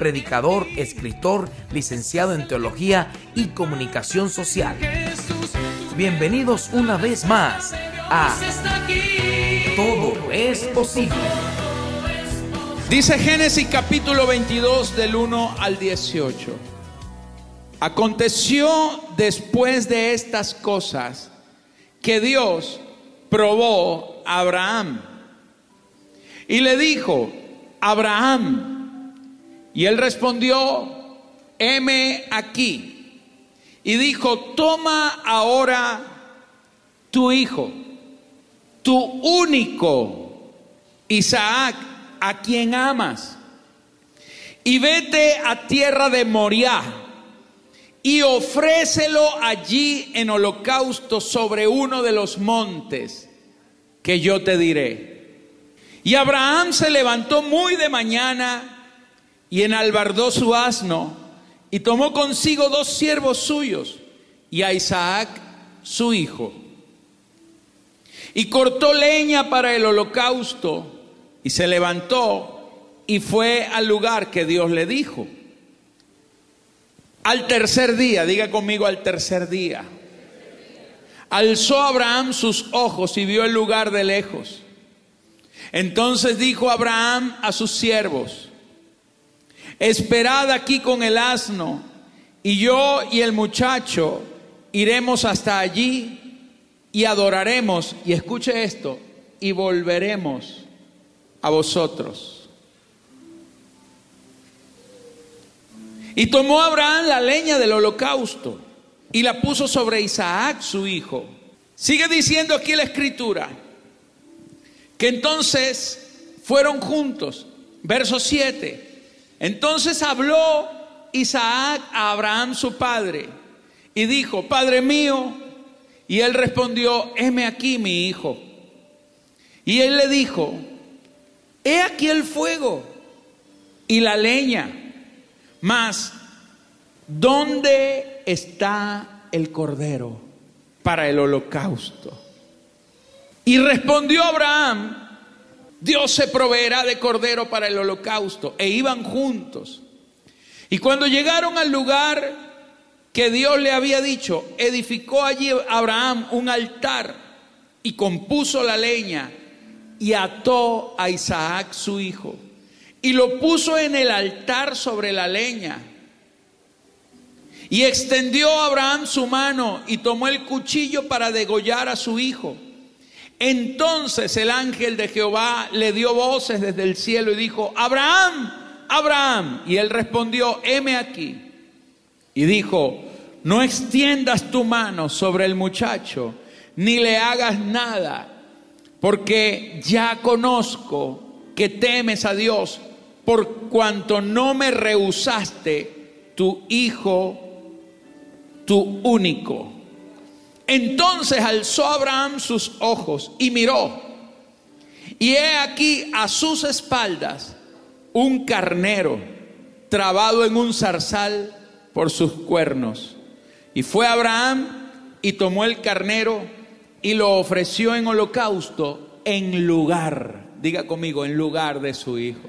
predicador, escritor, licenciado en teología y comunicación social. Bienvenidos una vez más a Todo es posible. Dice Génesis capítulo 22 del 1 al 18. Aconteció después de estas cosas que Dios probó a Abraham y le dijo, Abraham. Y él respondió, heme aquí. Y dijo, toma ahora tu hijo, tu único Isaac, a quien amas, y vete a tierra de Moriah y ofrécelo allí en holocausto sobre uno de los montes que yo te diré. Y Abraham se levantó muy de mañana y enalbardó su asno y tomó consigo dos siervos suyos y a Isaac su hijo. Y cortó leña para el holocausto y se levantó y fue al lugar que Dios le dijo. Al tercer día, diga conmigo al tercer día, alzó Abraham sus ojos y vio el lugar de lejos. Entonces dijo Abraham a sus siervos, esperad aquí con el asno, y yo y el muchacho iremos hasta allí y adoraremos, y escuche esto, y volveremos a vosotros. Y tomó Abraham la leña del holocausto y la puso sobre Isaac su hijo. Sigue diciendo aquí la escritura que entonces fueron juntos. Verso 7. Entonces habló Isaac a Abraham su padre y dijo, Padre mío, y él respondió, heme aquí mi hijo. Y él le dijo, he aquí el fuego y la leña, mas ¿dónde está el cordero para el holocausto? Y respondió Abraham, Dios se proveerá de cordero para el holocausto. E iban juntos. Y cuando llegaron al lugar que Dios le había dicho, edificó allí Abraham un altar y compuso la leña y ató a Isaac su hijo y lo puso en el altar sobre la leña. Y extendió Abraham su mano y tomó el cuchillo para degollar a su hijo. Entonces el ángel de Jehová le dio voces desde el cielo y dijo, Abraham, Abraham. Y él respondió, heme aquí. Y dijo, no extiendas tu mano sobre el muchacho, ni le hagas nada, porque ya conozco que temes a Dios, por cuanto no me rehusaste tu hijo, tu único. Entonces alzó Abraham sus ojos y miró. Y he aquí a sus espaldas un carnero trabado en un zarzal por sus cuernos. Y fue Abraham y tomó el carnero y lo ofreció en holocausto en lugar, diga conmigo, en lugar de su hijo.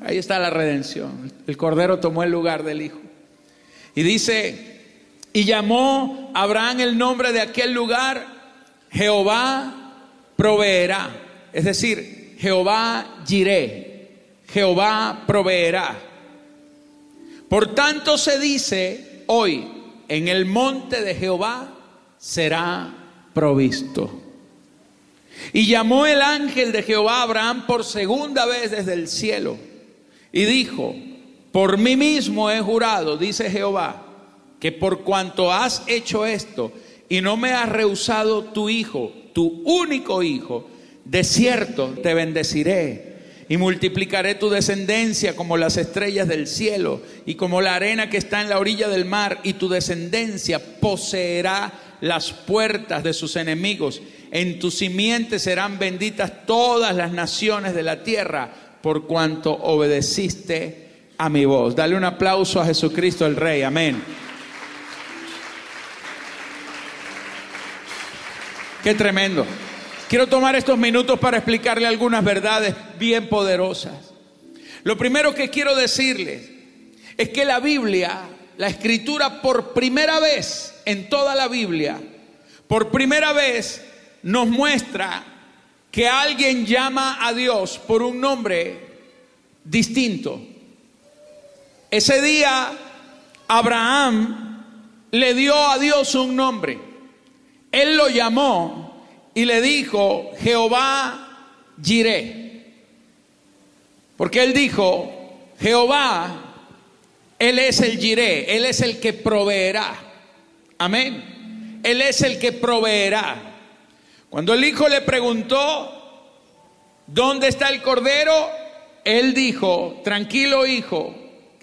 Ahí está la redención. El cordero tomó el lugar del hijo. Y dice y llamó Abraham el nombre de aquel lugar Jehová proveerá. Es decir, Jehová giré. Jehová proveerá. Por tanto se dice hoy, en el monte de Jehová será provisto. Y llamó el ángel de Jehová a Abraham por segunda vez desde el cielo. Y dijo, por mí mismo he jurado, dice Jehová que por cuanto has hecho esto y no me has rehusado tu hijo, tu único hijo, de cierto te bendeciré y multiplicaré tu descendencia como las estrellas del cielo y como la arena que está en la orilla del mar, y tu descendencia poseerá las puertas de sus enemigos. En tu simiente serán benditas todas las naciones de la tierra, por cuanto obedeciste a mi voz. Dale un aplauso a Jesucristo el Rey. Amén. Qué tremendo. Quiero tomar estos minutos para explicarle algunas verdades bien poderosas. Lo primero que quiero decirles es que la Biblia, la escritura por primera vez en toda la Biblia, por primera vez nos muestra que alguien llama a Dios por un nombre distinto. Ese día Abraham le dio a Dios un nombre. Él lo llamó y le dijo, Jehová Jiré. Porque él dijo, Jehová, Él es el Jiré, Él es el que proveerá. Amén. Él es el que proveerá. Cuando el hijo le preguntó, ¿dónde está el cordero? Él dijo, tranquilo hijo,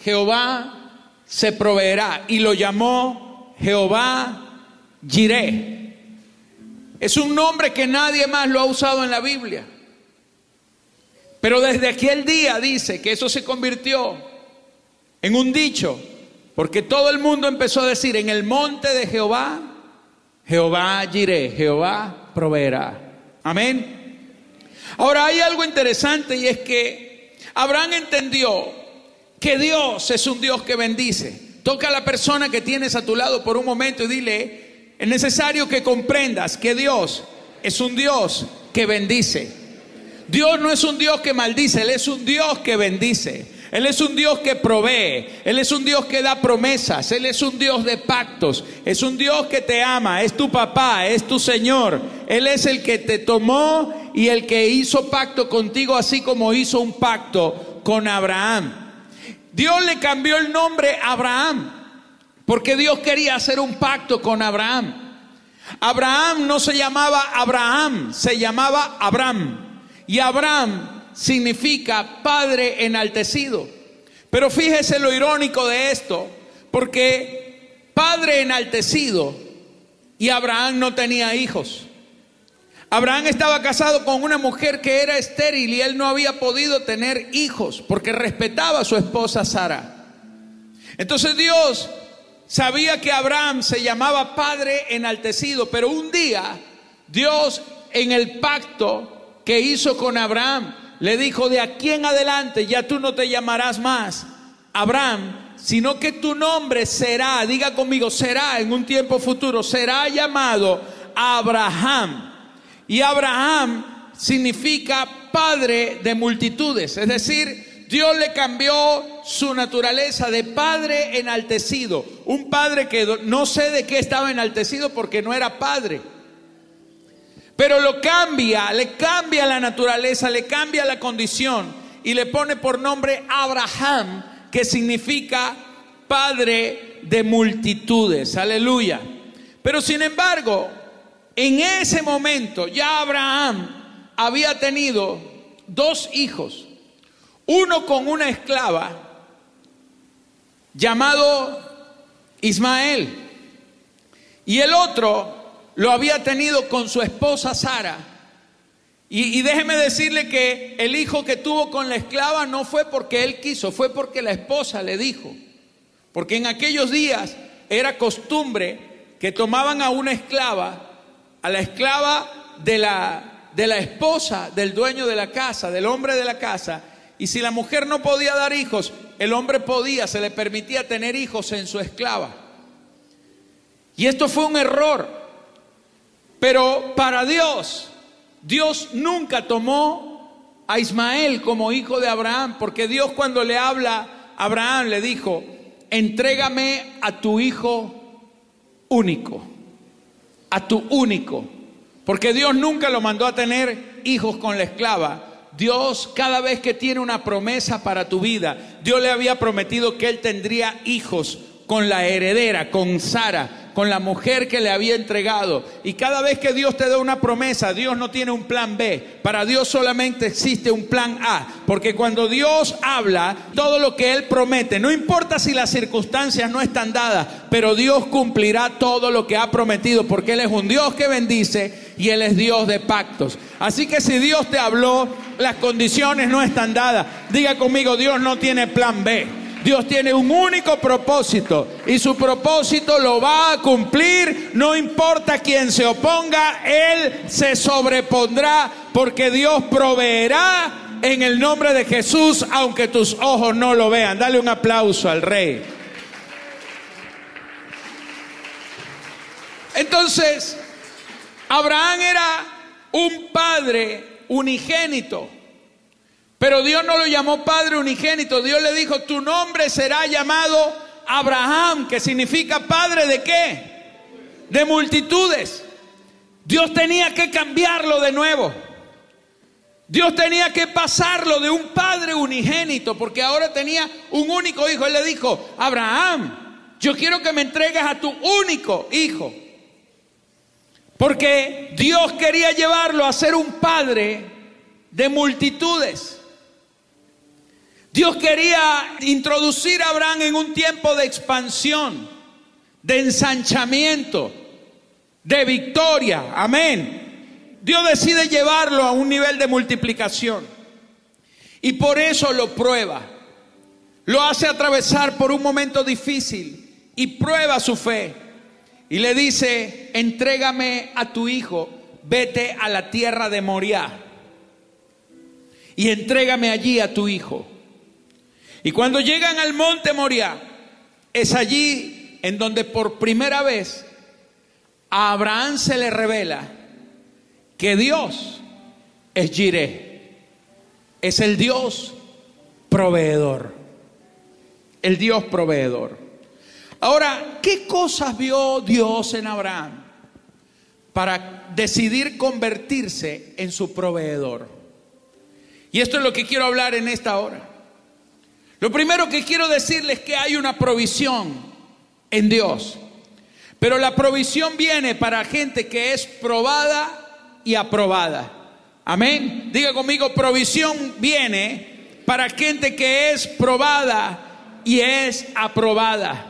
Jehová se proveerá. Y lo llamó Jehová Jiré. Es un nombre que nadie más lo ha usado en la Biblia. Pero desde aquel día dice que eso se convirtió en un dicho, porque todo el mundo empezó a decir, en el monte de Jehová, Jehová iré, Jehová proveerá. Amén. Ahora hay algo interesante y es que Abraham entendió que Dios es un Dios que bendice. Toca a la persona que tienes a tu lado por un momento y dile, es necesario que comprendas que Dios es un Dios que bendice. Dios no es un Dios que maldice, Él es un Dios que bendice. Él es un Dios que provee, Él es un Dios que da promesas, Él es un Dios de pactos, es un Dios que te ama, es tu papá, es tu Señor. Él es el que te tomó y el que hizo pacto contigo, así como hizo un pacto con Abraham. Dios le cambió el nombre a Abraham porque Dios quería hacer un pacto con Abraham. Abraham no se llamaba Abraham, se llamaba Abraham. Y Abraham significa padre enaltecido. Pero fíjese lo irónico de esto, porque padre enaltecido y Abraham no tenía hijos. Abraham estaba casado con una mujer que era estéril y él no había podido tener hijos porque respetaba a su esposa Sara. Entonces Dios Sabía que Abraham se llamaba Padre enaltecido, pero un día Dios en el pacto que hizo con Abraham le dijo, de aquí en adelante ya tú no te llamarás más Abraham, sino que tu nombre será, diga conmigo, será en un tiempo futuro, será llamado Abraham. Y Abraham significa padre de multitudes, es decir, Dios le cambió su naturaleza de padre enaltecido. Un padre que no sé de qué estaba enaltecido porque no era padre. Pero lo cambia, le cambia la naturaleza, le cambia la condición y le pone por nombre Abraham, que significa padre de multitudes. Aleluya. Pero sin embargo, en ese momento ya Abraham había tenido dos hijos. Uno con una esclava llamado Ismael. Y el otro lo había tenido con su esposa Sara. Y, déjeme decirle que el hijo que tuvo con la esclava no fue porque él quiso, fue porque la esposa le dijo. Porque en aquellos días era costumbre que tomaban a una esclava, a la esclava de la, de la esposa del dueño de la casa, del hombre de la casa, y si la mujer no podía dar hijos, el hombre podía, se le permitía tener hijos en su esclava. Y esto fue un error. Pero para Dios, Dios nunca tomó a Ismael como hijo de Abraham, porque Dios cuando le habla a Abraham le dijo, entrégame a tu hijo único, a tu único, porque Dios nunca lo mandó a tener hijos con la esclava, Dios cada vez que tiene una promesa para tu vida, Dios le había prometido que él tendría hijos con la heredera, con Sara. con la mujer que le había entregado. Y cada vez que Dios te da una promesa, Dios no tiene un plan B. Para Dios solamente existe un plan A. Porque cuando Dios habla, todo lo que Él promete, no importa si las circunstancias no están dadas, pero Dios cumplirá todo lo que ha prometido. Porque Él es un Dios que bendice y Él es Dios de pactos. Así que si Dios te habló, las condiciones no están dadas. Diga conmigo, Dios no tiene plan B. Dios tiene un único propósito y su propósito lo va a cumplir, no importa quién se oponga, Él se sobrepondrá porque Dios proveerá en el nombre de Jesús aunque tus ojos no lo vean. Dale un aplauso al rey. Entonces, Abraham era un padre unigénito. Pero Dios no lo llamó Padre unigénito. Dios le dijo, tu nombre será llamado Abraham, que significa Padre de qué? De multitudes. Dios tenía que cambiarlo de nuevo. Dios tenía que pasarlo de un padre unigénito, porque ahora tenía un único hijo. Él le dijo, Abraham, yo quiero que me entregues a tu único hijo. Porque Dios quería llevarlo a ser un padre de multitudes. Dios quería introducir a Abraham en un tiempo de expansión, de ensanchamiento, de victoria. Amén. Dios decide llevarlo a un nivel de multiplicación. Y por eso lo prueba. Lo hace atravesar por un momento difícil y prueba su fe. Y le dice, entrégame a tu hijo, vete a la tierra de Moriah. Y entrégame allí a tu hijo. Y cuando llegan al monte Moria, es allí en donde por primera vez a Abraham se le revela que Dios es Jireh, es el Dios proveedor, el Dios proveedor. Ahora, ¿qué cosas vio Dios en Abraham para decidir convertirse en su proveedor? Y esto es lo que quiero hablar en esta hora. Lo primero que quiero decirles es que hay una provisión en Dios. Pero la provisión viene para gente que es probada y aprobada. Amén. Diga conmigo, provisión viene para gente que es probada y es aprobada.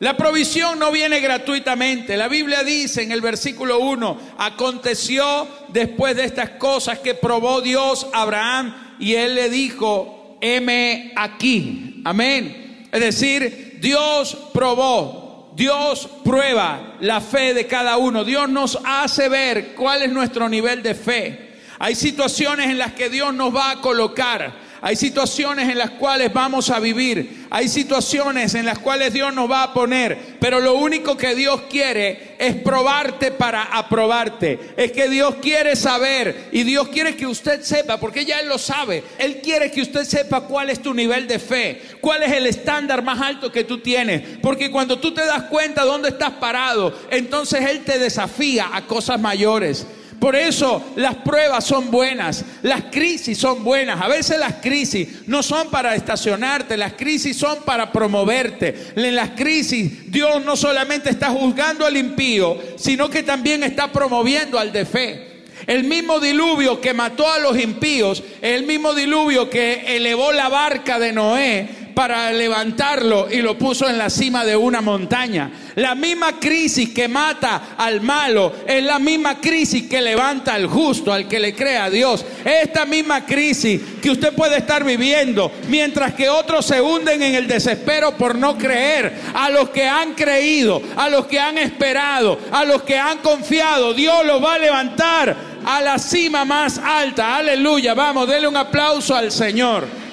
La provisión no viene gratuitamente. La Biblia dice en el versículo 1, aconteció después de estas cosas que probó Dios a Abraham y él le dijo, M aquí. Amén. Es decir, Dios probó, Dios prueba la fe de cada uno. Dios nos hace ver cuál es nuestro nivel de fe. Hay situaciones en las que Dios nos va a colocar hay situaciones en las cuales vamos a vivir. Hay situaciones en las cuales Dios nos va a poner. Pero lo único que Dios quiere es probarte para aprobarte. Es que Dios quiere saber y Dios quiere que usted sepa, porque ya Él lo sabe. Él quiere que usted sepa cuál es tu nivel de fe, cuál es el estándar más alto que tú tienes. Porque cuando tú te das cuenta dónde estás parado, entonces Él te desafía a cosas mayores. Por eso las pruebas son buenas, las crisis son buenas. A veces las crisis no son para estacionarte, las crisis son para promoverte. En las crisis Dios no solamente está juzgando al impío, sino que también está promoviendo al de fe. El mismo diluvio que mató a los impíos, el mismo diluvio que elevó la barca de Noé, para levantarlo y lo puso en la cima de una montaña. La misma crisis que mata al malo es la misma crisis que levanta al justo, al que le crea a Dios. Esta misma crisis que usted puede estar viviendo mientras que otros se hunden en el desespero por no creer. A los que han creído, a los que han esperado, a los que han confiado, Dios los va a levantar a la cima más alta. Aleluya. Vamos, denle un aplauso al Señor.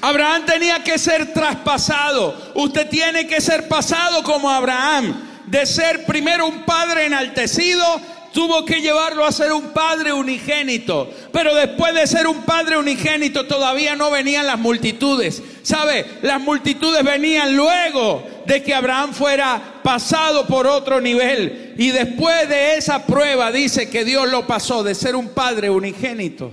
Abraham tenía que ser traspasado. Usted tiene que ser pasado como Abraham. De ser primero un padre enaltecido, tuvo que llevarlo a ser un padre unigénito. Pero después de ser un padre unigénito todavía no venían las multitudes. ¿Sabe? Las multitudes venían luego de que Abraham fuera pasado por otro nivel. Y después de esa prueba dice que Dios lo pasó de ser un padre unigénito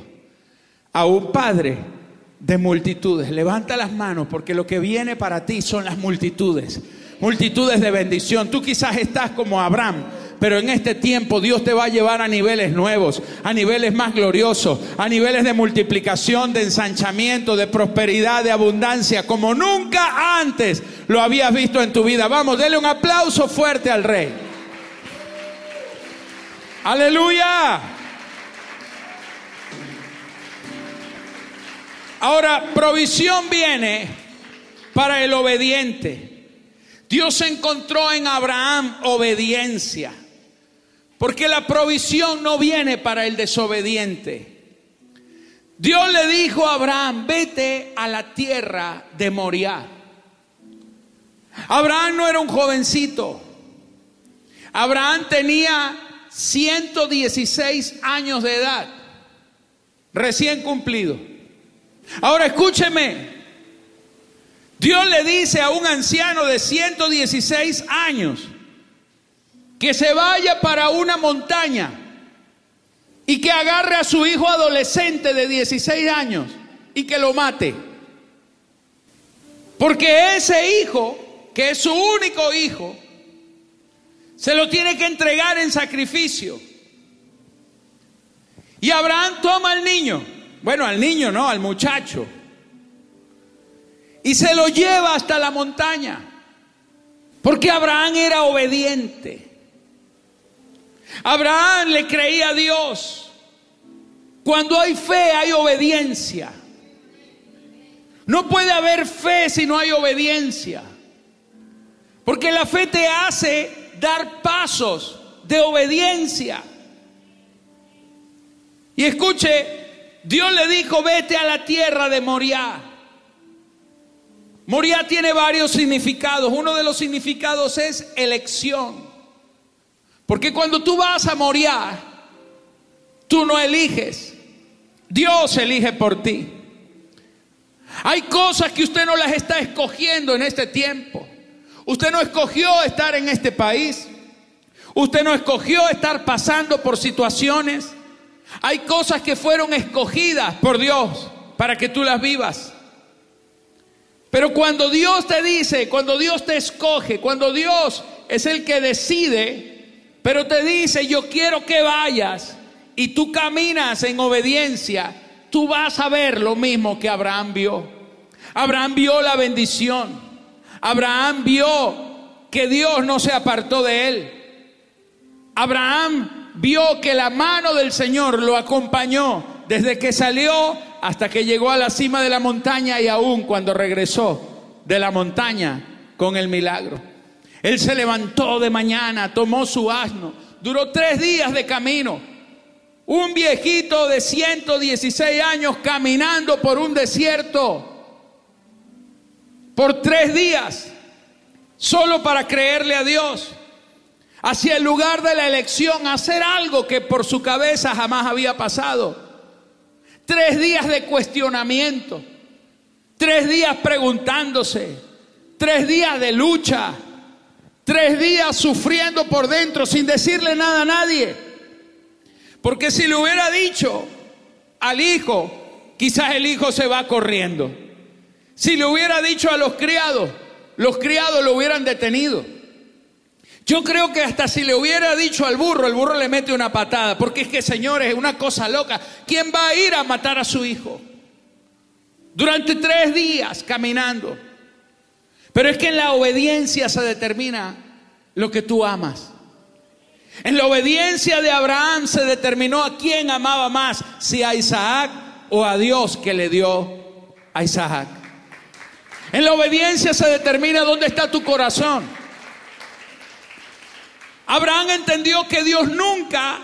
a un padre de multitudes. Levanta las manos porque lo que viene para ti son las multitudes. Multitudes de bendición. Tú quizás estás como Abraham. Pero en este tiempo Dios te va a llevar a niveles nuevos, a niveles más gloriosos, a niveles de multiplicación, de ensanchamiento, de prosperidad, de abundancia, como nunca antes lo habías visto en tu vida. Vamos, dele un aplauso fuerte al Rey. Aleluya. Ahora, provisión viene para el obediente. Dios encontró en Abraham obediencia. Porque la provisión no viene para el desobediente. Dios le dijo a Abraham, vete a la tierra de Moriah. Abraham no era un jovencito. Abraham tenía 116 años de edad, recién cumplido. Ahora escúcheme, Dios le dice a un anciano de 116 años que se vaya para una montaña y que agarre a su hijo adolescente de 16 años y que lo mate. Porque ese hijo, que es su único hijo, se lo tiene que entregar en sacrificio. Y Abraham toma al niño, bueno, al niño no, al muchacho, y se lo lleva hasta la montaña, porque Abraham era obediente. Abraham le creía a Dios. Cuando hay fe hay obediencia. No puede haber fe si no hay obediencia. Porque la fe te hace dar pasos de obediencia. Y escuche, Dios le dijo, vete a la tierra de Moriah. Moriah tiene varios significados. Uno de los significados es elección. Porque cuando tú vas a Moriah, tú no eliges. Dios elige por ti. Hay cosas que usted no las está escogiendo en este tiempo. Usted no escogió estar en este país. Usted no escogió estar pasando por situaciones. Hay cosas que fueron escogidas por Dios para que tú las vivas. Pero cuando Dios te dice, cuando Dios te escoge, cuando Dios es el que decide, pero te dice, yo quiero que vayas y tú caminas en obediencia, tú vas a ver lo mismo que Abraham vio. Abraham vio la bendición. Abraham vio que Dios no se apartó de él. Abraham vio que la mano del Señor lo acompañó desde que salió hasta que llegó a la cima de la montaña y aún cuando regresó de la montaña con el milagro. Él se levantó de mañana, tomó su asno, duró tres días de camino. Un viejito de 116 años caminando por un desierto por tres días, solo para creerle a Dios, hacia el lugar de la elección, hacer algo que por su cabeza jamás había pasado. Tres días de cuestionamiento, tres días preguntándose, tres días de lucha, tres días sufriendo por dentro sin decirle nada a nadie. Porque si le hubiera dicho al hijo, quizás el hijo se va corriendo. Si le hubiera dicho a los criados, los criados lo hubieran detenido. Yo creo que hasta si le hubiera dicho al burro, el burro le mete una patada, porque es que, señores, es una cosa loca. ¿Quién va a ir a matar a su hijo? Durante tres días caminando. Pero es que en la obediencia se determina lo que tú amas. En la obediencia de Abraham se determinó a quién amaba más, si a Isaac o a Dios que le dio a Isaac. En la obediencia se determina dónde está tu corazón. Abraham entendió que Dios nunca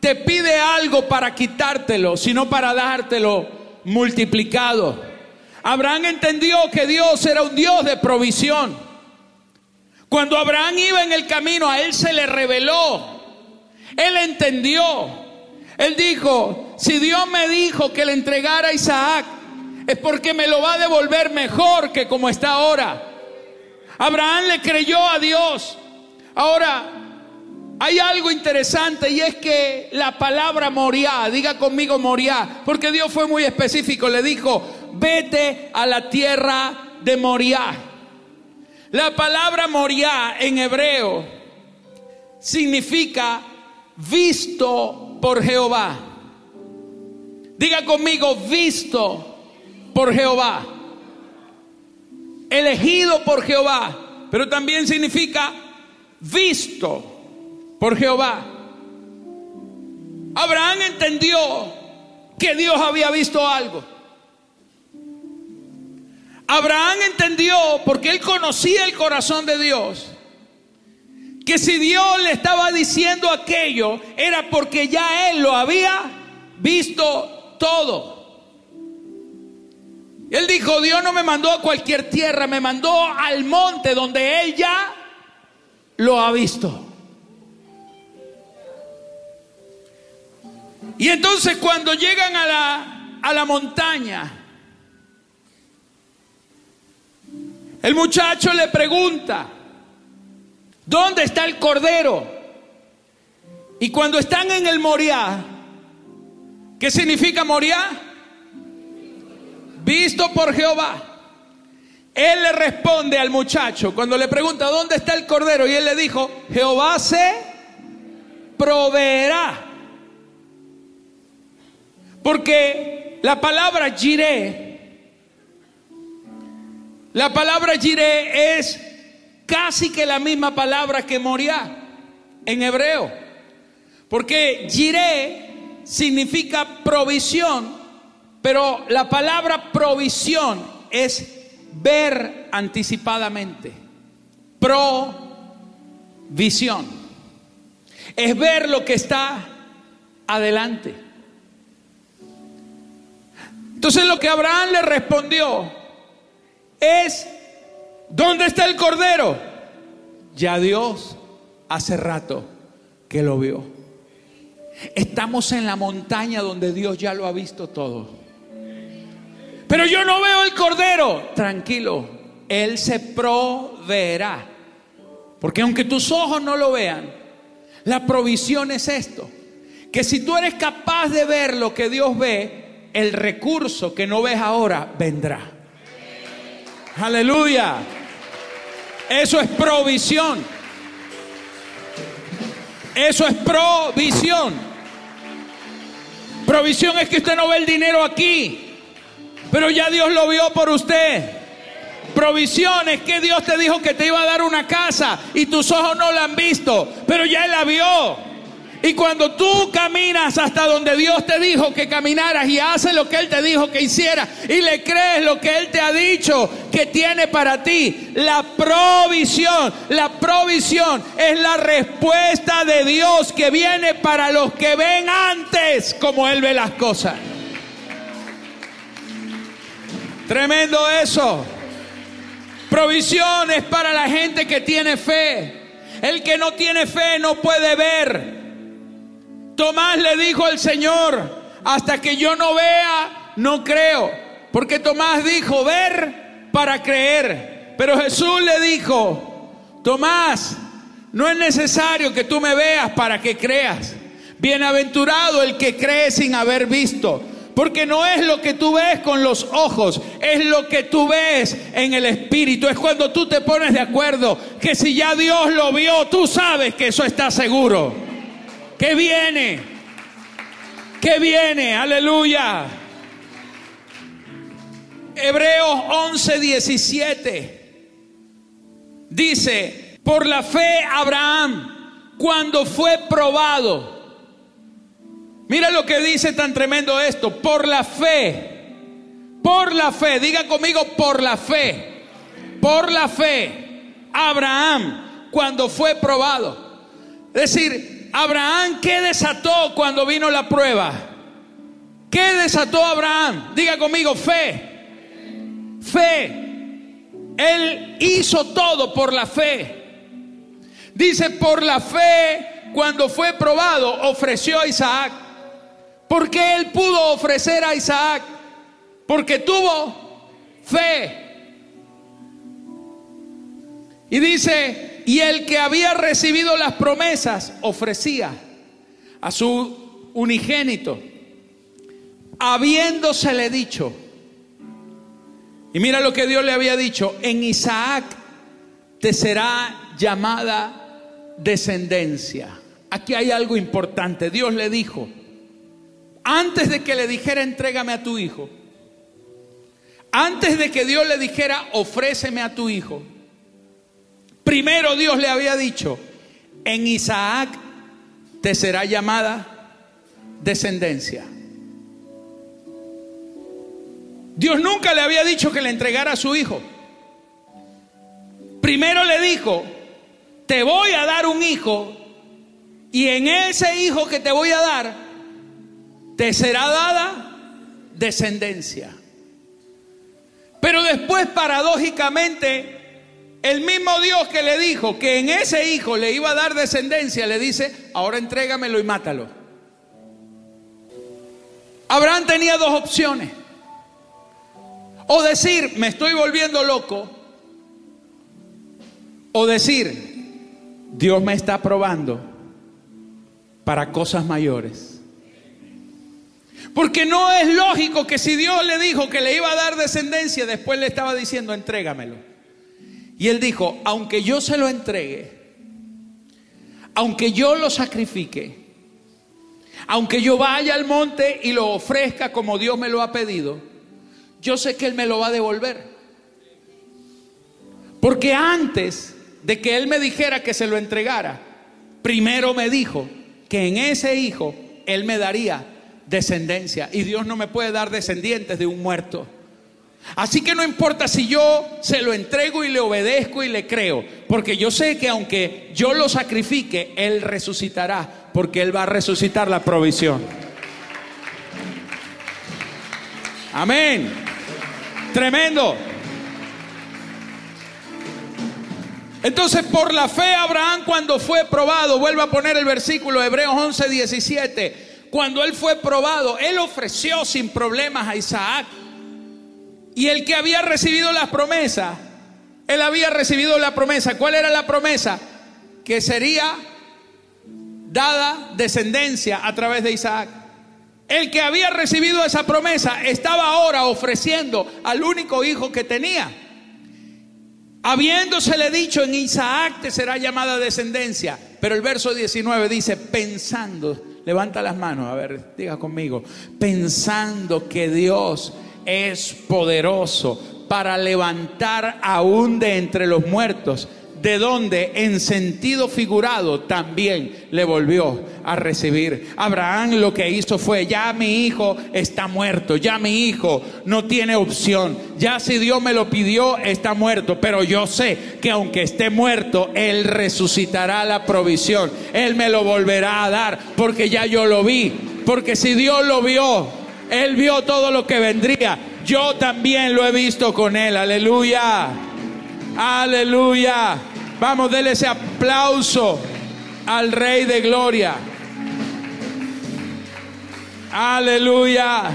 te pide algo para quitártelo, sino para dártelo multiplicado. Abraham entendió que Dios era un Dios de provisión. Cuando Abraham iba en el camino, a él se le reveló. Él entendió. Él dijo, si Dios me dijo que le entregara a Isaac, es porque me lo va a devolver mejor que como está ahora. Abraham le creyó a Dios. Ahora, Hay algo interesante y es que la palabra Moriah, diga conmigo Moriah, porque Dios fue muy específico, le dijo, vete a la tierra de Moriah. La palabra Moriah en hebreo significa visto por Jehová. Diga conmigo, visto por Jehová. Elegido por Jehová, pero también significa visto por Jehová. Abraham entendió que Dios había visto algo. Abraham entendió, porque él conocía el corazón de Dios, que si Dios le estaba diciendo aquello, era porque ya él lo había visto todo. Él dijo, Dios no me mandó a cualquier tierra, me mandó al monte donde él ya lo ha visto. Y entonces cuando llegan a la, a la montaña, el muchacho le pregunta, ¿dónde está el cordero? Y cuando están en el Moriah, ¿qué significa Moriah? Visto por Jehová. Él le responde al muchacho cuando le pregunta, ¿dónde está el cordero? Y él le dijo, Jehová se proveerá porque la palabra jiré, la palabra jiré es casi que la misma palabra que moría en hebreo. Porque jiré significa provisión, pero la palabra provisión es ver anticipadamente. Provisión. Es ver lo que está adelante. Entonces lo que Abraham le respondió es, ¿dónde está el cordero? Ya Dios hace rato que lo vio. Estamos en la montaña donde Dios ya lo ha visto todo. Pero yo no veo el cordero. Tranquilo, Él se proveerá. Porque aunque tus ojos no lo vean, la provisión es esto. Que si tú eres capaz de ver lo que Dios ve, el recurso que no ves ahora vendrá. Aleluya. Eso es provisión. Eso es provisión. Provisión es que usted no ve el dinero aquí, pero ya Dios lo vio por usted. Provisión es que Dios te dijo que te iba a dar una casa y tus ojos no la han visto, pero ya Él la vio. Y cuando tú caminas hasta donde Dios te dijo que caminaras y haces lo que Él te dijo que hiciera y le crees lo que Él te ha dicho que tiene para ti, la provisión, la provisión es la respuesta de Dios que viene para los que ven antes como Él ve las cosas. Tremendo eso. Provisión es para la gente que tiene fe. El que no tiene fe no puede ver. Tomás le dijo al Señor, hasta que yo no vea, no creo. Porque Tomás dijo, ver para creer. Pero Jesús le dijo, Tomás, no es necesario que tú me veas para que creas. Bienaventurado el que cree sin haber visto. Porque no es lo que tú ves con los ojos, es lo que tú ves en el Espíritu. Es cuando tú te pones de acuerdo que si ya Dios lo vio, tú sabes que eso está seguro. ¿Qué viene? ¿Qué viene? Aleluya. Hebreos 11, 17. Dice, por la fe Abraham, cuando fue probado. Mira lo que dice tan tremendo esto. Por la fe. Por la fe. Diga conmigo, por la fe. Por la fe. Abraham, cuando fue probado. Es decir, Abraham, ¿qué desató cuando vino la prueba? ¿Qué desató Abraham? Diga conmigo, fe. Fe. Él hizo todo por la fe. Dice, por la fe, cuando fue probado, ofreció a Isaac. ¿Por qué él pudo ofrecer a Isaac? Porque tuvo fe. Y dice, Y el que había recibido las promesas ofrecía a su unigénito, habiéndosele dicho. Y mira lo que Dios le había dicho, en Isaac te será llamada descendencia. Aquí hay algo importante. Dios le dijo, antes de que le dijera, entrégame a tu hijo, antes de que Dios le dijera, ofréceme a tu hijo, primero Dios le había dicho, en Isaac te será llamada descendencia. Dios nunca le había dicho que le entregara a su hijo. Primero le dijo, te voy a dar un hijo y en ese hijo que te voy a dar, te será dada descendencia. Pero después, paradójicamente, el mismo Dios que le dijo que en ese hijo le iba a dar descendencia, le dice, ahora entrégamelo y mátalo. Abraham tenía dos opciones. O decir, me estoy volviendo loco. O decir, Dios me está probando para cosas mayores. Porque no es lógico que si Dios le dijo que le iba a dar descendencia, después le estaba diciendo, entrégamelo. Y él dijo, aunque yo se lo entregue, aunque yo lo sacrifique, aunque yo vaya al monte y lo ofrezca como Dios me lo ha pedido, yo sé que Él me lo va a devolver. Porque antes de que Él me dijera que se lo entregara, primero me dijo que en ese hijo Él me daría descendencia. Y Dios no me puede dar descendientes de un muerto. Así que no importa si yo se lo entrego y le obedezco y le creo, porque yo sé que aunque yo lo sacrifique, Él resucitará, porque Él va a resucitar la provisión. Amén. Tremendo. Entonces, por la fe, Abraham, cuando fue probado, vuelvo a poner el versículo, Hebreos 11, 17. Cuando él fue probado, él ofreció sin problemas a Isaac. Y el que había recibido las promesas, él había recibido la promesa. ¿Cuál era la promesa? Que sería dada descendencia a través de Isaac. El que había recibido esa promesa estaba ahora ofreciendo al único hijo que tenía. Habiéndosele dicho en Isaac te será llamada descendencia. Pero el verso 19 dice, pensando, levanta las manos, a ver, diga conmigo, pensando que Dios es poderoso para levantar aún de entre los muertos de donde en sentido figurado también le volvió a recibir. Abraham lo que hizo fue, ya mi hijo está muerto, ya mi hijo no tiene opción, ya si Dios me lo pidió, está muerto, pero yo sé que aunque esté muerto, Él resucitará la provisión, Él me lo volverá a dar, porque ya yo lo vi, porque si Dios lo vio, Él vio todo lo que vendría, yo también lo he visto con Él, aleluya. Aleluya. Vamos, denle ese aplauso al Rey de Gloria. Aleluya.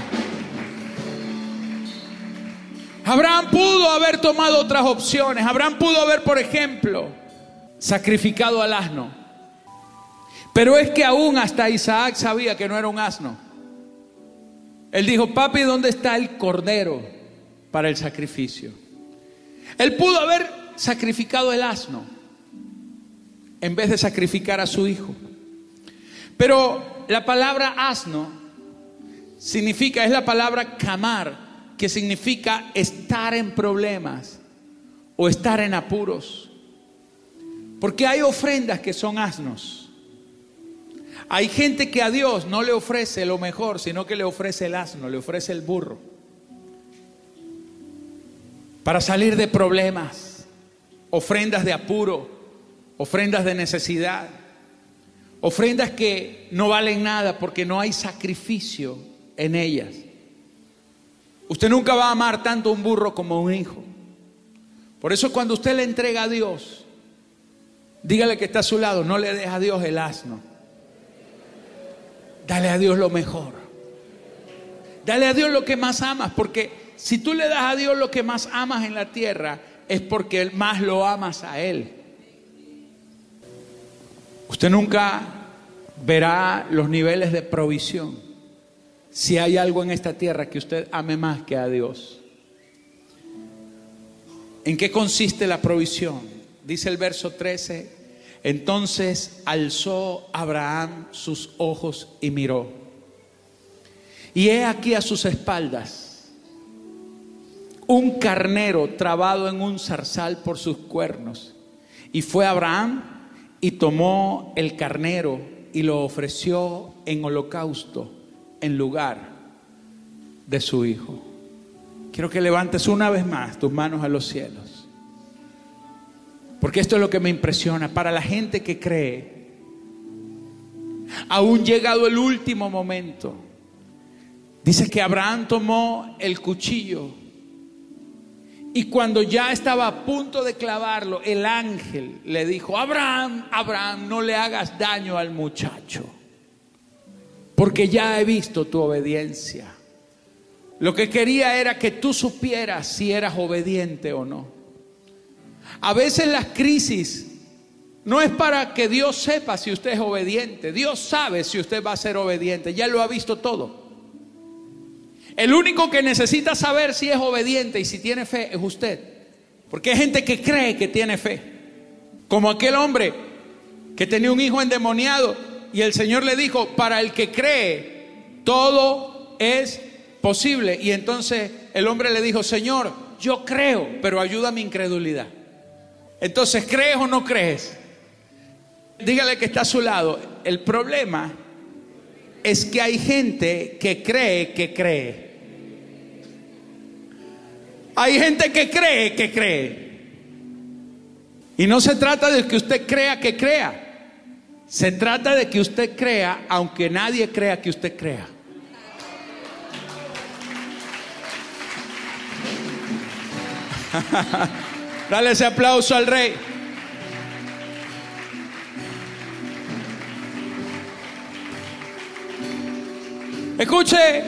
Abraham pudo haber tomado otras opciones. Abraham pudo haber, por ejemplo, sacrificado al asno. Pero es que aún hasta Isaac sabía que no era un asno. Él dijo, papi, ¿dónde está el cordero para el sacrificio? Él pudo haber sacrificado el asno en vez de sacrificar a su hijo. Pero la palabra asno significa, es la palabra camar, que significa estar en problemas o estar en apuros. Porque hay ofrendas que son asnos. Hay gente que a Dios no le ofrece lo mejor, sino que le ofrece el asno, le ofrece el burro. Para salir de problemas, ofrendas de apuro, ofrendas de necesidad, ofrendas que no valen nada porque no hay sacrificio en ellas. Usted nunca va a amar tanto a un burro como a un hijo. Por eso cuando usted le entrega a Dios, dígale que está a su lado, no le deja a Dios el asno. Dale a Dios lo mejor. Dale a Dios lo que más amas, porque si tú le das a Dios lo que más amas en la tierra, es porque más lo amas a Él. Usted nunca verá los niveles de provisión si hay algo en esta tierra que usted ame más que a Dios. ¿En qué consiste la provisión? Dice el verso 13, entonces alzó Abraham sus ojos y miró. Y he aquí a sus espaldas un carnero trabado en un zarzal por sus cuernos. Y fue Abraham y tomó el carnero y lo ofreció en holocausto en lugar de su hijo. Quiero que levantes una vez más tus manos a los cielos. Porque esto es lo que me impresiona. Para la gente que cree, aún llegado el último momento, dice que Abraham tomó el cuchillo y cuando ya estaba a punto de clavarlo, el ángel le dijo, Abraham, Abraham, no le hagas daño al muchacho, porque ya he visto tu obediencia. Lo que quería era que tú supieras si eras obediente o no. A veces las crisis no es para que Dios sepa si usted es obediente. Dios sabe si usted va a ser obediente. Ya lo ha visto todo. El único que necesita saber si es obediente y si tiene fe es usted. Porque hay gente que cree que tiene fe. Como aquel hombre que tenía un hijo endemoniado y el Señor le dijo, para el que cree, todo es posible. Y entonces el hombre le dijo, Señor, yo creo, pero ayuda a mi incredulidad. Entonces, ¿crees o no crees? Dígale que está a su lado. El problema es que hay gente que cree que cree. Hay gente que cree que cree. Y no se trata de que usted crea que crea. Se trata de que usted crea aunque nadie crea que usted crea. Dale ese aplauso al rey. Escuche,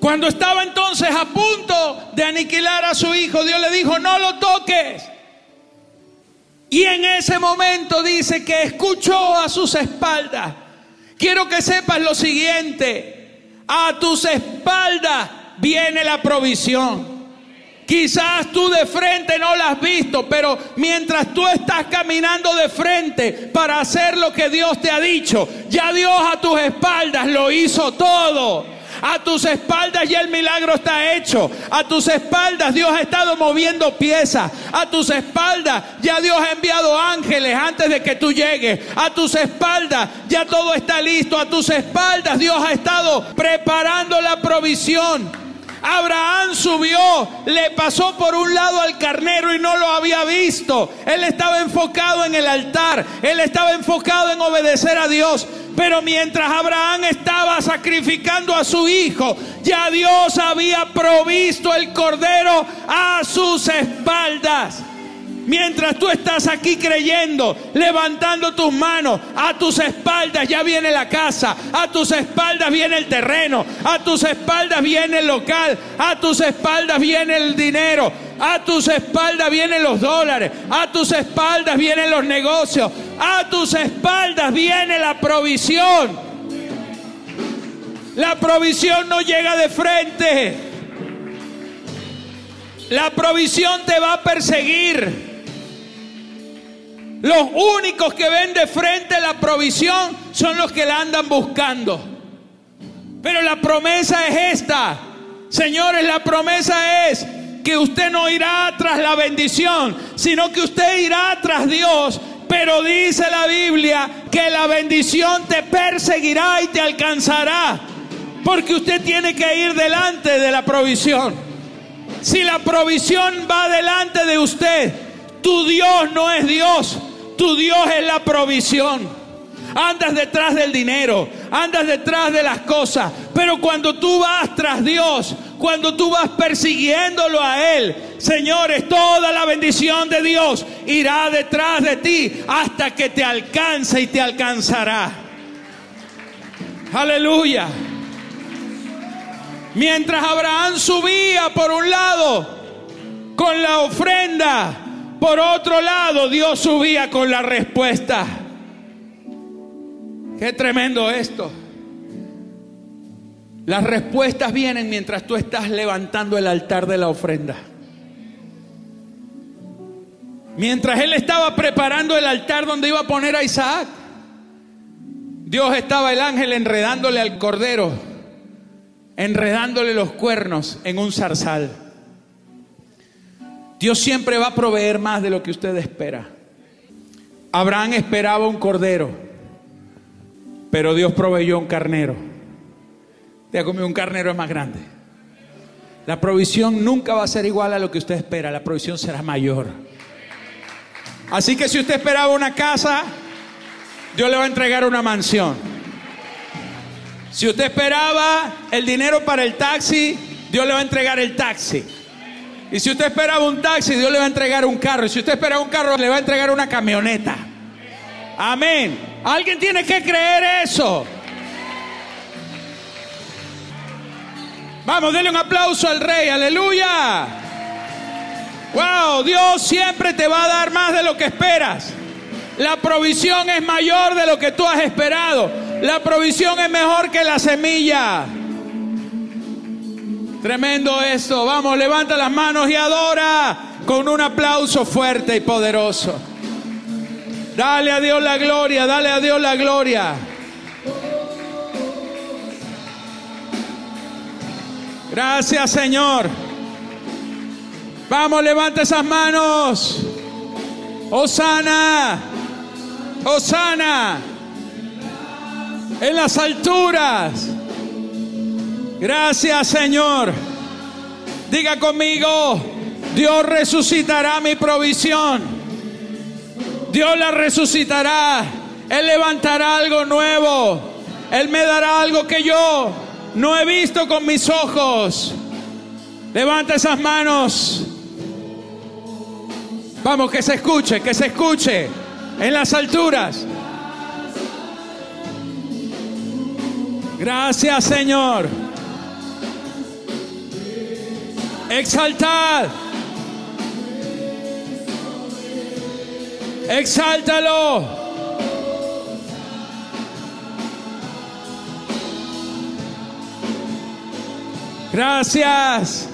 cuando estaba entonces a punto de aniquilar a su hijo, Dios le dijo, no lo toques. Y en ese momento dice que escuchó a sus espaldas. Quiero que sepas lo siguiente, a tus espaldas viene la provisión. Quizás tú de frente no la has visto, pero mientras tú estás caminando de frente para hacer lo que Dios te ha dicho, ya Dios a tus espaldas lo hizo todo. A tus espaldas ya el milagro está hecho. A tus espaldas Dios ha estado moviendo piezas. A tus espaldas ya Dios ha enviado ángeles antes de que tú llegues. A tus espaldas ya todo está listo. A tus espaldas Dios ha estado preparando la provisión. Abraham subió, le pasó por un lado al carnero y no lo había visto. Él estaba enfocado en el altar, él estaba enfocado en obedecer a Dios. Pero mientras Abraham estaba sacrificando a su hijo, ya Dios había provisto el cordero a sus espaldas. Mientras tú estás aquí creyendo, levantando tus manos, a tus espaldas ya viene la casa, a tus espaldas viene el terreno, a tus espaldas viene el local, a tus espaldas viene el dinero, a tus espaldas vienen los dólares, a tus espaldas vienen los negocios, a tus espaldas viene la provisión. La provisión no llega de frente. La provisión te va a perseguir. Los únicos que ven de frente la provisión son los que la andan buscando. Pero la promesa es esta. Señores, la promesa es que usted no irá tras la bendición, sino que usted irá tras Dios. Pero dice la Biblia que la bendición te perseguirá y te alcanzará. Porque usted tiene que ir delante de la provisión. Si la provisión va delante de usted, tu Dios no es Dios. Tu Dios es la provisión. Andas detrás del dinero, andas detrás de las cosas, pero cuando tú vas tras Dios, cuando tú vas persiguiéndolo a Él, señores, toda la bendición de Dios irá detrás de ti hasta que te alcance y te alcanzará. Aleluya. Mientras Abraham subía por un lado con la ofrenda, por otro lado, Dios subía con la respuesta. Qué tremendo esto. Las respuestas vienen mientras tú estás levantando el altar de la ofrenda. Mientras él estaba preparando el altar donde iba a poner a Isaac, Dios estaba el ángel enredándole al cordero, enredándole los cuernos en un zarzal. Dios siempre va a proveer más de lo que usted espera. Abraham esperaba un cordero, pero Dios proveyó un carnero. Te comido un carnero es más grande. La provisión nunca va a ser igual a lo que usted espera, la provisión será mayor. Así que si usted esperaba una casa, Dios le va a entregar una mansión. Si usted esperaba el dinero para el taxi, Dios le va a entregar el taxi. Y si usted esperaba un taxi, Dios le va a entregar un carro. Y si usted esperaba un carro, le va a entregar una camioneta. Amén. Alguien tiene que creer eso. Vamos, denle un aplauso al rey. Aleluya. Wow, Dios siempre te va a dar más de lo que esperas. La provisión es mayor de lo que tú has esperado. La provisión es mejor que la semilla. Tremendo esto. Vamos, levanta las manos y adora con un aplauso fuerte y poderoso. Dale a Dios la gloria, dale a Dios la gloria. Gracias Señor. Vamos, levanta esas manos. Osana. Osana. En las alturas. Gracias Señor. Diga conmigo, Dios resucitará mi provisión. Dios la resucitará. Él levantará algo nuevo. Él me dará algo que yo no he visto con mis ojos. Levanta esas manos. Vamos, que se escuche, que se escuche en las alturas. Gracias, Señor. Exaltad. Exáltalo. Gracias.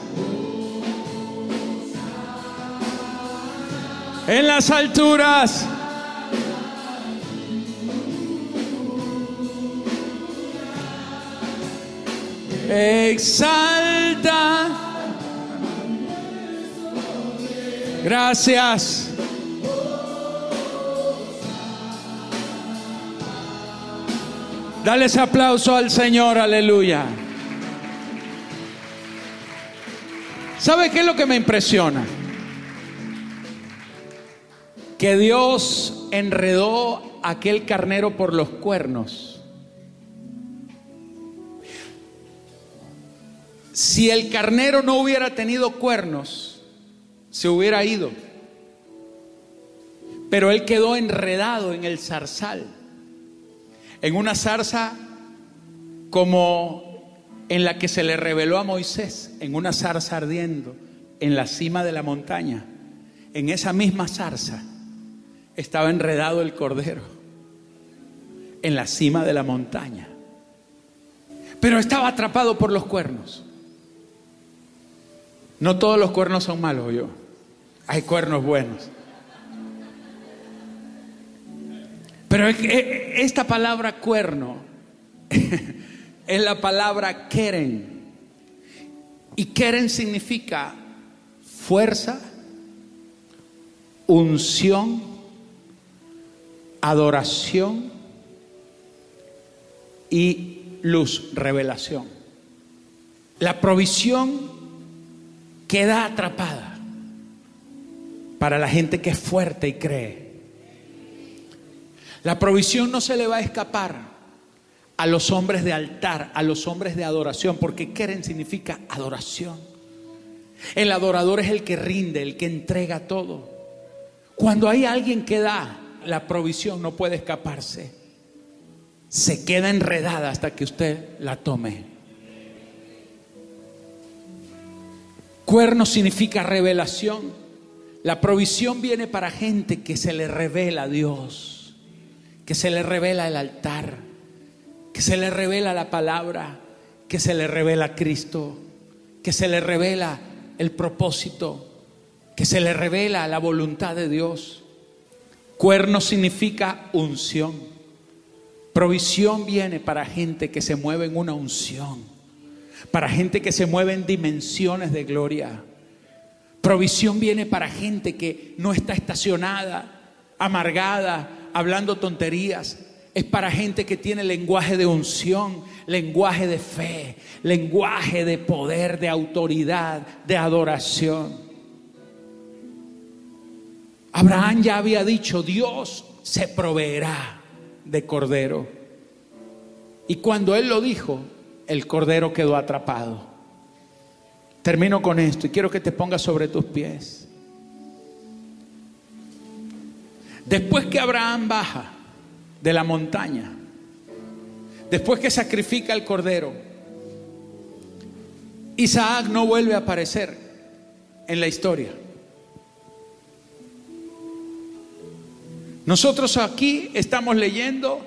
en las alturas. Exalta. Gracias. Dale ese aplauso al Señor, aleluya. ¿Sabe qué es lo que me impresiona? que Dios enredó aquel carnero por los cuernos. Si el carnero no hubiera tenido cuernos, se hubiera ido. Pero él quedó enredado en el zarzal, en una zarza como en la que se le reveló a Moisés, en una zarza ardiendo, en la cima de la montaña. En esa misma zarza estaba enredado el cordero en la cima de la montaña. Pero estaba atrapado por los cuernos. No todos los cuernos son malos, yo. Hay cuernos buenos. Pero esta palabra cuerno es la palabra keren. Y keren significa fuerza, unción adoración y luz, revelación. La provisión queda atrapada para la gente que es fuerte y cree. La provisión no se le va a escapar a los hombres de altar, a los hombres de adoración, porque quieren significa adoración. El adorador es el que rinde, el que entrega todo. Cuando hay alguien que da, la provisión no puede escaparse. Se queda enredada hasta que usted la tome. Cuerno significa revelación. La provisión viene para gente que se le revela a Dios, que se le revela el altar, que se le revela la palabra, que se le revela Cristo, que se le revela el propósito, que se le revela la voluntad de Dios. Cuerno significa unción. Provisión viene para gente que se mueve en una unción, para gente que se mueve en dimensiones de gloria. Provisión viene para gente que no está estacionada, amargada, hablando tonterías. Es para gente que tiene lenguaje de unción, lenguaje de fe, lenguaje de poder, de autoridad, de adoración. Abraham ya había dicho, Dios se proveerá de cordero. Y cuando él lo dijo, el cordero quedó atrapado. Termino con esto y quiero que te pongas sobre tus pies. Después que Abraham baja de la montaña, después que sacrifica el cordero, Isaac no vuelve a aparecer en la historia. Nosotros aquí estamos leyendo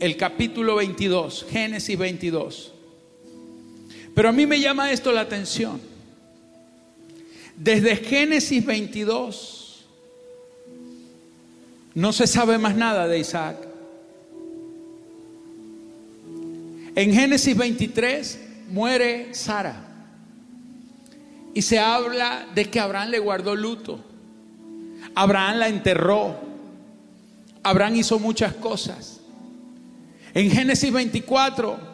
el capítulo 22, Génesis 22. Pero a mí me llama esto la atención. Desde Génesis 22 no se sabe más nada de Isaac. En Génesis 23 muere Sara y se habla de que Abraham le guardó luto. Abraham la enterró. Abraham hizo muchas cosas. En Génesis 24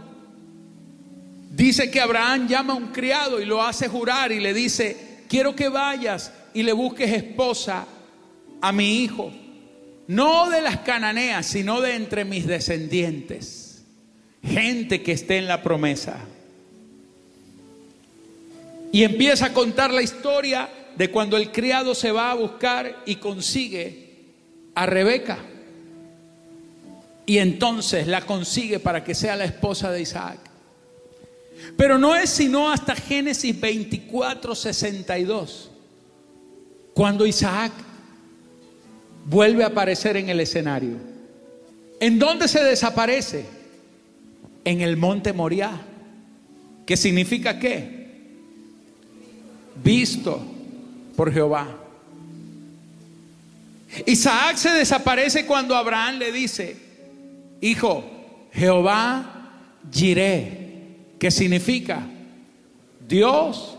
Dice que Abraham llama a un criado y lo hace jurar y le dice, quiero que vayas y le busques esposa a mi hijo, no de las cananeas, sino de entre mis descendientes, gente que esté en la promesa. Y empieza a contar la historia de cuando el criado se va a buscar y consigue a Rebeca. Y entonces la consigue para que sea la esposa de Isaac. Pero no es sino hasta Génesis 24, 62, cuando Isaac vuelve a aparecer en el escenario. ¿En dónde se desaparece? En el monte Moriah. ¿Qué significa qué? Visto por Jehová. Isaac se desaparece cuando Abraham le dice, hijo, Jehová giré ¿Qué significa? Dios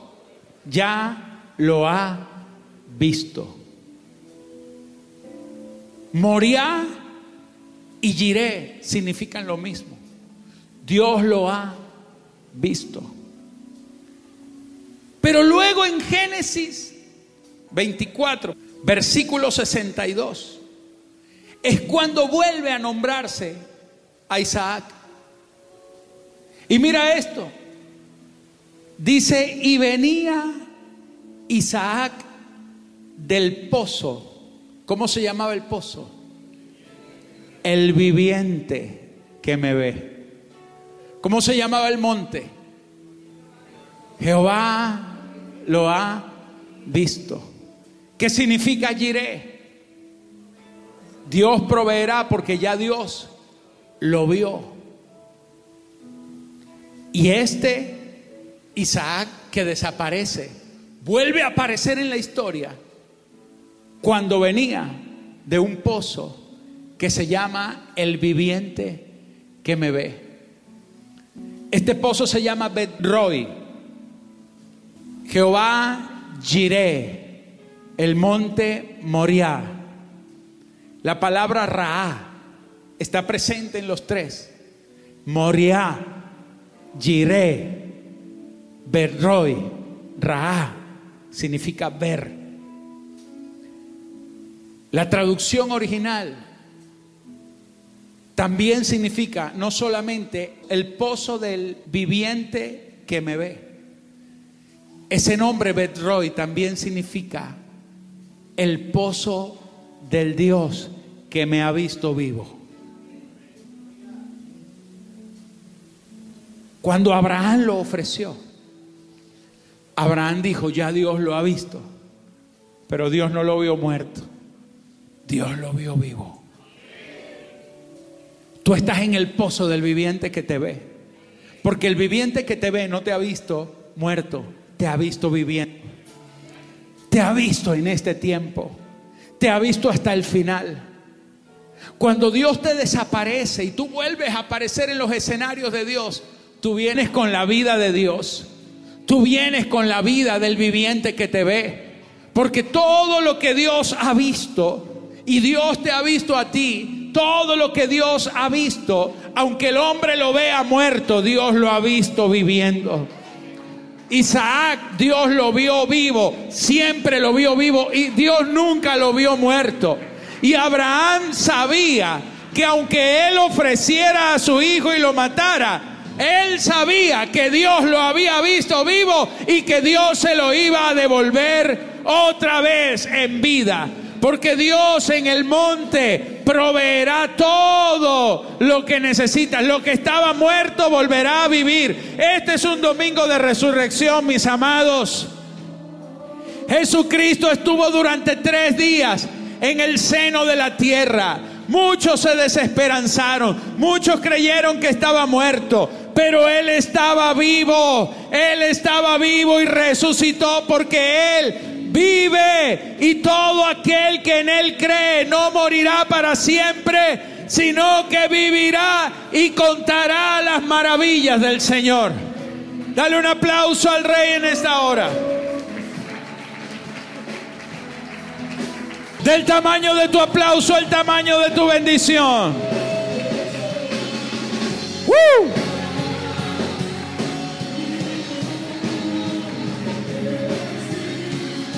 ya lo ha visto. Moría y giré significan lo mismo. Dios lo ha visto. Pero luego en Génesis 24, versículo 62, es cuando vuelve a nombrarse a Isaac. Y mira esto. Dice, y venía Isaac del pozo. ¿Cómo se llamaba el pozo? El viviente que me ve. ¿Cómo se llamaba el monte? Jehová lo ha visto. ¿Qué significa Jiré? Dios proveerá porque ya Dios lo vio. Y este Isaac que desaparece, vuelve a aparecer en la historia cuando venía de un pozo que se llama el viviente que me ve. Este pozo se llama Betroy. Jehová Jiré, el monte Moriah. La palabra Ra está presente en los tres. Moriah Jiré, Berroy, Ra, significa ver. La traducción original también significa no solamente el pozo del viviente que me ve. Ese nombre Betroy también significa el pozo del Dios que me ha visto vivo. Cuando Abraham lo ofreció, Abraham dijo, ya Dios lo ha visto, pero Dios no lo vio muerto, Dios lo vio vivo. Tú estás en el pozo del viviente que te ve. Porque el viviente que te ve no te ha visto muerto, te ha visto viviendo. Te ha visto en este tiempo. Te ha visto hasta el final. Cuando Dios te desaparece y tú vuelves a aparecer en los escenarios de Dios, tú vienes con la vida de Dios. Tú vienes con la vida del viviente que te ve. Porque todo lo que Dios ha visto y Dios te ha visto a ti, todo lo que Dios ha visto, aunque el hombre lo vea muerto, Dios lo ha visto viviendo. Isaac, Dios lo vio vivo, siempre lo vio vivo y Dios nunca lo vio muerto. Y Abraham sabía que aunque él ofreciera a su hijo y lo matara, él sabía que Dios lo había visto vivo y que Dios se lo iba a devolver otra vez en vida. Porque Dios en el monte proveerá todo lo que necesitas. Lo que estaba muerto volverá a vivir. Este es un domingo de resurrección, mis amados. Jesucristo estuvo durante tres días en el seno de la tierra. Muchos se desesperanzaron, muchos creyeron que estaba muerto, pero Él estaba vivo, Él estaba vivo y resucitó porque Él vive y todo aquel que en Él cree no morirá para siempre, sino que vivirá y contará las maravillas del Señor. Dale un aplauso al Rey en esta hora. Del tamaño de tu aplauso, el tamaño de tu bendición.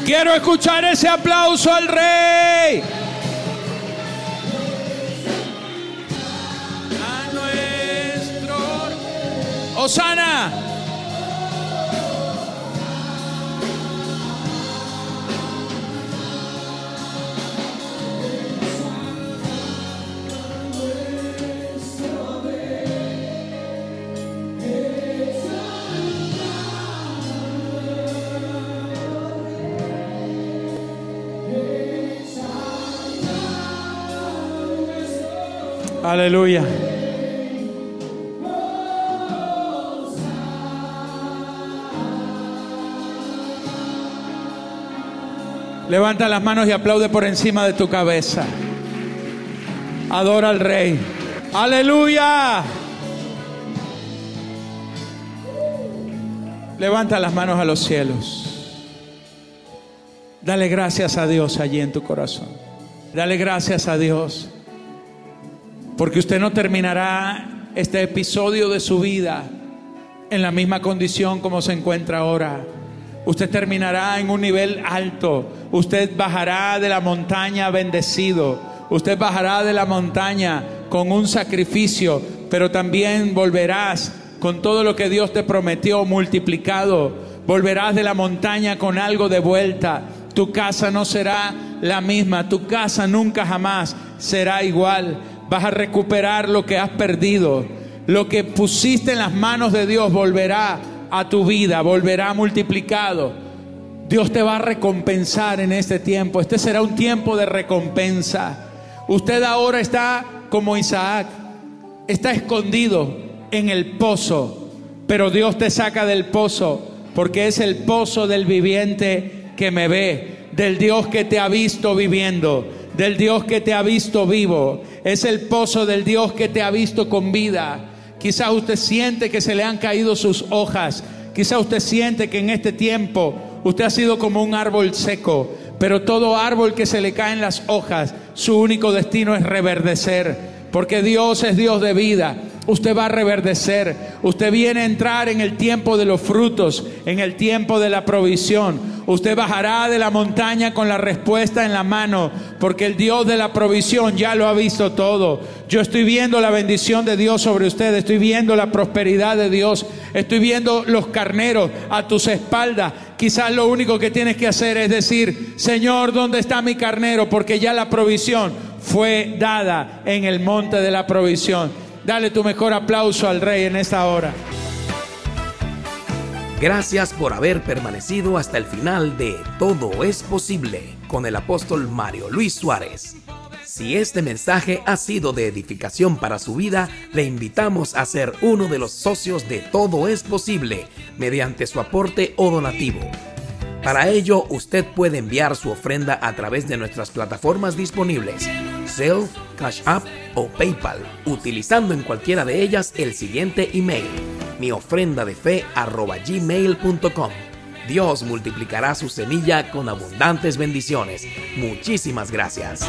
Quiero escuchar ese aplauso al rey. A nuestro Osana. Aleluya. Levanta las manos y aplaude por encima de tu cabeza. Adora al Rey. Aleluya. Levanta las manos a los cielos. Dale gracias a Dios allí en tu corazón. Dale gracias a Dios. Porque usted no terminará este episodio de su vida en la misma condición como se encuentra ahora. Usted terminará en un nivel alto. Usted bajará de la montaña bendecido. Usted bajará de la montaña con un sacrificio, pero también volverás con todo lo que Dios te prometió multiplicado. Volverás de la montaña con algo de vuelta. Tu casa no será la misma. Tu casa nunca jamás será igual vas a recuperar lo que has perdido. Lo que pusiste en las manos de Dios volverá a tu vida, volverá multiplicado. Dios te va a recompensar en este tiempo. Este será un tiempo de recompensa. Usted ahora está como Isaac, está escondido en el pozo, pero Dios te saca del pozo porque es el pozo del viviente que me ve, del Dios que te ha visto viviendo del Dios que te ha visto vivo, es el pozo del Dios que te ha visto con vida. Quizás usted siente que se le han caído sus hojas, quizás usted siente que en este tiempo usted ha sido como un árbol seco, pero todo árbol que se le caen las hojas, su único destino es reverdecer, porque Dios es Dios de vida Usted va a reverdecer. Usted viene a entrar en el tiempo de los frutos, en el tiempo de la provisión. Usted bajará de la montaña con la respuesta en la mano, porque el Dios de la provisión ya lo ha visto todo. Yo estoy viendo la bendición de Dios sobre usted, estoy viendo la prosperidad de Dios, estoy viendo los carneros a tus espaldas. Quizás lo único que tienes que hacer es decir, Señor, ¿dónde está mi carnero? Porque ya la provisión fue dada en el monte de la provisión. Dale tu mejor aplauso al Rey en esta hora. Gracias por haber permanecido hasta el final de Todo es posible con el apóstol Mario Luis Suárez. Si este mensaje ha sido de edificación para su vida, le invitamos a ser uno de los socios de Todo es Posible mediante su aporte o donativo. Para ello, usted puede enviar su ofrenda a través de nuestras plataformas disponibles, Zelle, Cash App o PayPal, utilizando en cualquiera de ellas el siguiente email, mi ofrenda de fe gmail.com. Dios multiplicará su semilla con abundantes bendiciones. Muchísimas gracias.